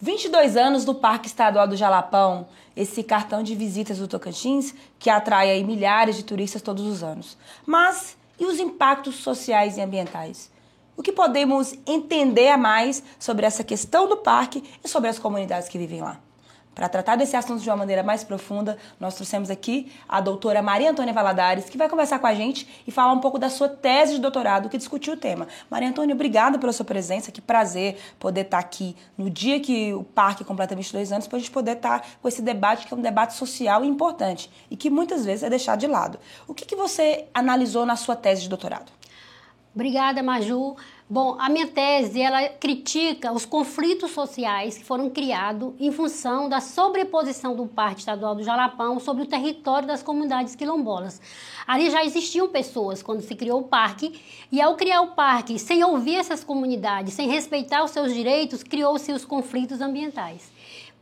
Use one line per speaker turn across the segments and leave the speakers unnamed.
22 anos do Parque Estadual do Jalapão, esse cartão de visitas do Tocantins que atrai aí milhares de turistas todos os anos. Mas e os impactos sociais e ambientais? O que podemos entender a mais sobre essa questão do parque e sobre as comunidades que vivem lá? Para tratar desse assunto de uma maneira mais profunda, nós trouxemos aqui a doutora Maria Antônia Valadares, que vai conversar com a gente e falar um pouco da sua tese de doutorado que discutiu o tema. Maria Antônia, obrigada pela sua presença, que prazer poder estar aqui no dia que o parque completa 22 anos, para a gente poder estar com esse debate, que é um debate social importante e que muitas vezes é deixado de lado. O que, que você analisou na sua tese de doutorado?
Obrigada, Maju. Bom, a minha tese ela critica os conflitos sociais que foram criados em função da sobreposição do Parque Estadual do Jalapão sobre o território das comunidades quilombolas. Ali já existiam pessoas quando se criou o parque, e ao criar o parque, sem ouvir essas comunidades, sem respeitar os seus direitos, criou-se os conflitos ambientais.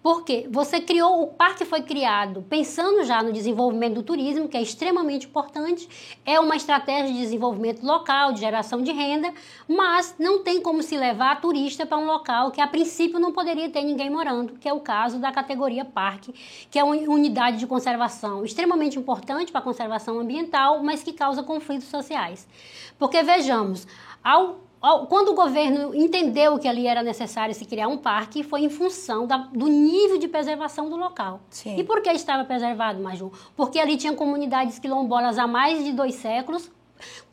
Porque você criou, o parque foi criado pensando já no desenvolvimento do turismo, que é extremamente importante, é uma estratégia de desenvolvimento local, de geração de renda, mas não tem como se levar turista para um local que a princípio não poderia ter ninguém morando, que é o caso da categoria parque, que é uma unidade de conservação extremamente importante para a conservação ambiental, mas que causa conflitos sociais. Porque vejamos, ao quando o governo entendeu que ali era necessário se criar um parque, foi em função da, do nível de preservação do local. Sim. E por que estava preservado, Maju? Porque ali tinha comunidades quilombolas há mais de dois séculos,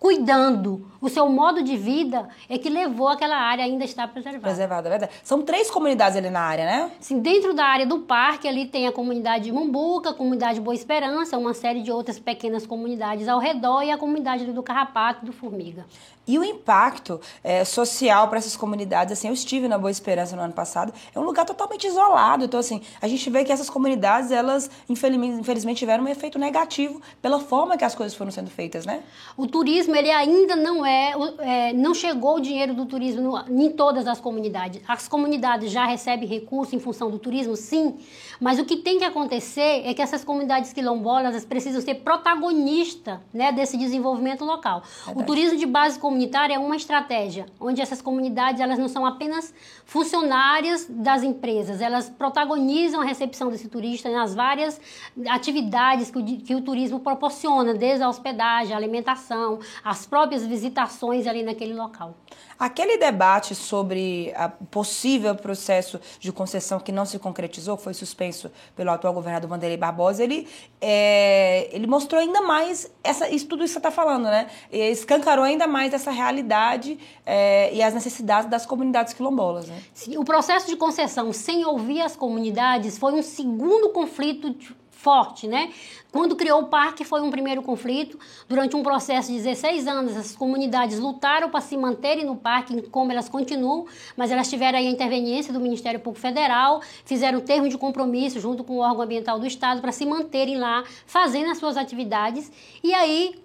cuidando. O seu modo de vida é que levou aquela área ainda a estar preservada.
Preservada, é verdade. São três comunidades ali na área, né?
Sim, dentro da área do parque, ali tem a comunidade de Mumbuca, a comunidade Boa Esperança, uma série de outras pequenas comunidades ao redor e a comunidade do Carrapato e do Formiga.
E o impacto é, social para essas comunidades, assim, eu estive na Boa Esperança no ano passado, é um lugar totalmente isolado. Então, assim, a gente vê que essas comunidades, elas, infelizmente, infelizmente tiveram um efeito negativo pela forma que as coisas foram sendo feitas, né?
O turismo, ele ainda não é, é não chegou o dinheiro do turismo no, em todas as comunidades. As comunidades já recebem recursos em função do turismo, sim, mas o que tem que acontecer é que essas comunidades quilombolas precisam ser protagonistas né, desse desenvolvimento local. Verdade. O turismo de base comunitária comunitária é uma estratégia onde essas comunidades elas não são apenas funcionárias das empresas, elas protagonizam a recepção desse turista nas várias atividades que o, que o turismo proporciona, desde a hospedagem, a alimentação, as próprias visitações ali naquele local.
Aquele debate sobre o possível processo de concessão que não se concretizou, foi suspenso pelo atual governador Vanderlei Barbosa, ele, é, ele mostrou ainda mais essa, isso, tudo isso que você está falando, né? E escancarou ainda mais essa realidade é, e as necessidades das comunidades quilombolas. Né?
Sim, o processo de concessão sem ouvir as comunidades foi um segundo conflito forte, né? Quando criou o parque foi um primeiro conflito. Durante um processo de 16 anos, as comunidades lutaram para se manterem no parque, como elas continuam, mas elas tiveram a interveniência do Ministério Público Federal, fizeram termo de compromisso junto com o órgão ambiental do Estado para se manterem lá, fazendo as suas atividades. E aí,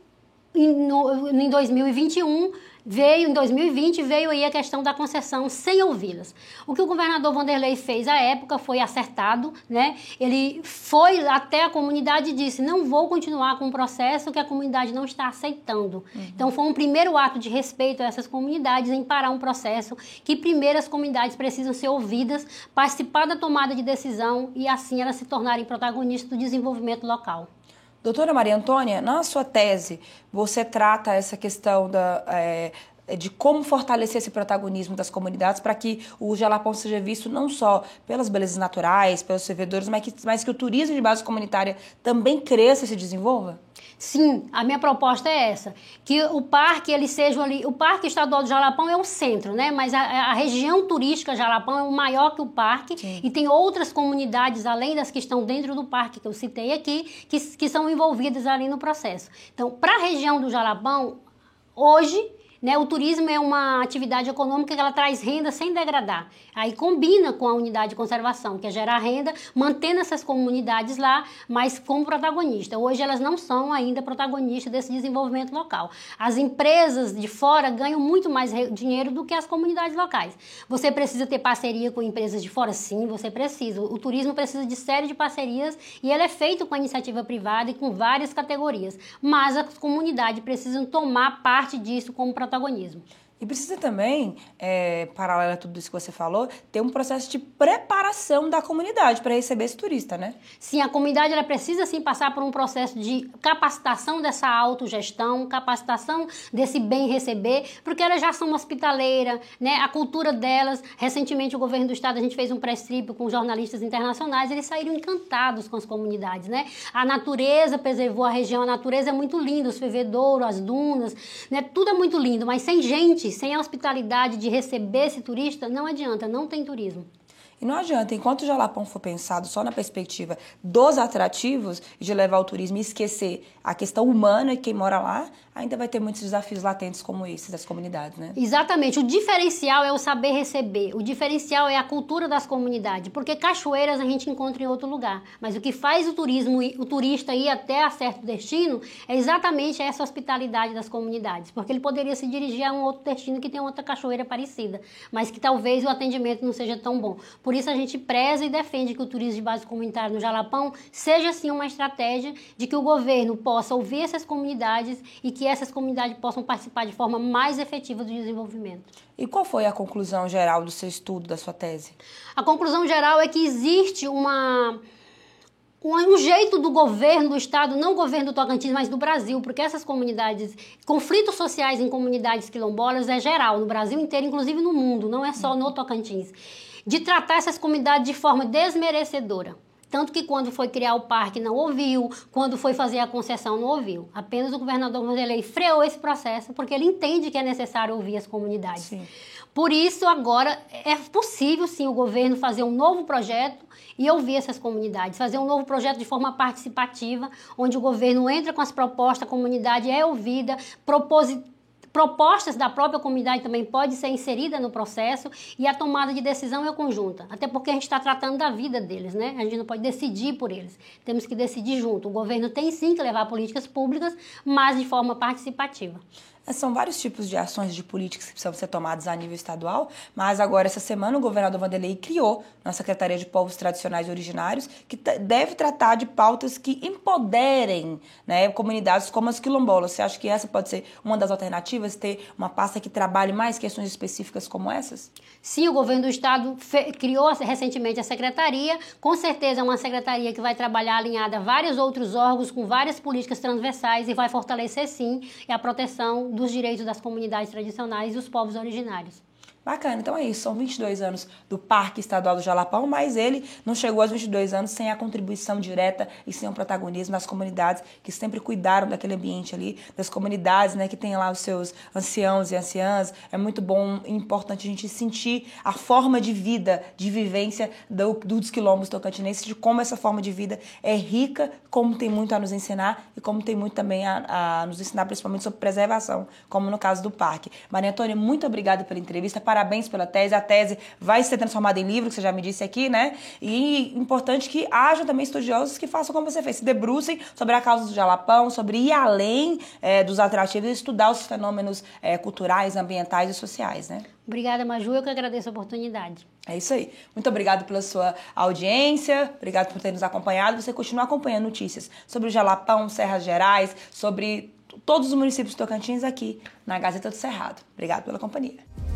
em, no, em 2021, veio em 2020 veio aí a questão da concessão sem ouvi-las. O que o governador Vanderlei fez à época foi acertado, né? Ele foi até a comunidade e disse: "Não vou continuar com um processo que a comunidade não está aceitando". Uhum. Então foi um primeiro ato de respeito a essas comunidades em parar um processo que primeiro as comunidades precisam ser ouvidas, participar da tomada de decisão e assim elas se tornarem protagonistas do desenvolvimento local.
Doutora Maria Antônia, na sua tese, você trata essa questão da, é, de como fortalecer esse protagonismo das comunidades para que o Jalapão seja visto não só pelas belezas naturais, pelos servidores, mas que, mas que o turismo de base comunitária também cresça e se desenvolva?
Sim, a minha proposta é essa, que o parque ele seja ali, o Parque Estadual do Jalapão é o centro, né? Mas a, a região turística Jalapão é o maior que o parque Sim. e tem outras comunidades além das que estão dentro do parque que eu citei aqui, que, que são envolvidas ali no processo. Então, para a região do Jalapão, hoje né? O turismo é uma atividade econômica que ela traz renda sem degradar. Aí combina com a unidade de conservação, que é gerar renda, mantendo essas comunidades lá, mas como protagonista. Hoje elas não são ainda protagonistas desse desenvolvimento local. As empresas de fora ganham muito mais dinheiro do que as comunidades locais. Você precisa ter parceria com empresas de fora? Sim, você precisa. O turismo precisa de série de parcerias e ele é feito com a iniciativa privada e com várias categorias. Mas as comunidades precisam tomar parte disso como protagonismo protagonismo.
E precisa também, é, paralelo a tudo isso que você falou, ter um processo de preparação da comunidade para receber esse turista, né?
Sim, a comunidade ela precisa sim passar por um processo de capacitação dessa autogestão, capacitação desse bem receber, porque elas já são hospitaleiras, né? A cultura delas, recentemente o governo do estado a gente fez um pré-strip com jornalistas internacionais, eles saíram encantados com as comunidades, né? A natureza preservou a região, a natureza é muito linda, os fervedouros, as dunas, né? Tudo é muito lindo, mas sem gente sem a hospitalidade de receber esse turista, não adianta, não tem turismo.
E não adianta, enquanto o Jalapão for pensado só na perspectiva dos atrativos de levar o turismo e esquecer a questão humana e quem mora lá, ainda vai ter muitos desafios latentes como esses das comunidades, né?
Exatamente. O diferencial é o saber receber. O diferencial é a cultura das comunidades, porque cachoeiras a gente encontra em outro lugar, mas o que faz o turismo, o turista ir até a certo destino é exatamente essa hospitalidade das comunidades, porque ele poderia se dirigir a um outro destino que tem outra cachoeira parecida, mas que talvez o atendimento não seja tão bom. Por isso a gente preza e defende que o turismo de base comunitária no Jalapão seja sim uma estratégia de que o governo possa ouvir essas comunidades e que essas comunidades possam participar de forma mais efetiva do desenvolvimento.
E qual foi a conclusão geral do seu estudo, da sua tese?
A conclusão geral é que existe uma um, jeito do governo do estado, não governo do Tocantins, mas do Brasil, porque essas comunidades, conflitos sociais em comunidades quilombolas é geral no Brasil inteiro, inclusive no mundo, não é só no Tocantins de tratar essas comunidades de forma desmerecedora. Tanto que quando foi criar o parque não ouviu, quando foi fazer a concessão não ouviu. Apenas o governador Vanderlei freou esse processo porque ele entende que é necessário ouvir as comunidades. Sim. Por isso, agora é possível sim o governo fazer um novo projeto e ouvir essas comunidades, fazer um novo projeto de forma participativa, onde o governo entra com as propostas, a comunidade é ouvida, propostas da própria comunidade também pode ser inserida no processo e a tomada de decisão é conjunta, até porque a gente está tratando da vida deles, né? A gente não pode decidir por eles, temos que decidir junto. O governo tem sim que levar políticas públicas, mas de forma participativa.
São vários tipos de ações de políticas que precisam ser tomadas a nível estadual, mas agora, essa semana, o governador Vanderlei criou na Secretaria de Povos Tradicionais e Originários, que deve tratar de pautas que empoderem né, comunidades como as quilombolas. Você acha que essa pode ser uma das alternativas, ter uma pasta que trabalhe mais questões específicas como essas?
Sim, o governo do estado criou recentemente a secretaria, com certeza é uma secretaria que vai trabalhar alinhada a vários outros órgãos, com várias políticas transversais e vai fortalecer, sim, a proteção dos direitos das comunidades tradicionais e dos povos originários.
Bacana, então é isso. São 22 anos do Parque Estadual do Jalapão, mas ele não chegou aos 22 anos sem a contribuição direta e sem o protagonismo das comunidades que sempre cuidaram daquele ambiente ali, das comunidades né, que tem lá os seus anciãos e anciãs. É muito bom e importante a gente sentir a forma de vida, de vivência do, dos quilombos tocantinenses, de como essa forma de vida é rica, como tem muito a nos ensinar e como tem muito também a, a nos ensinar, principalmente sobre preservação, como no caso do parque. Maria Antônia, muito obrigada pela entrevista parabéns pela tese. A tese vai ser transformada em livro, que você já me disse aqui, né? E importante que haja também estudiosos que façam como você fez, se debrucem sobre a causa do jalapão, sobre ir além é, dos atrativos e estudar os fenômenos é, culturais, ambientais e sociais, né?
Obrigada, Maju. Eu que agradeço a oportunidade.
É isso aí. Muito obrigado pela sua audiência, obrigado por ter nos acompanhado. Você continua acompanhando notícias sobre o Jalapão, Serras Gerais, sobre todos os municípios Tocantins aqui na Gazeta do Cerrado. Obrigado pela companhia.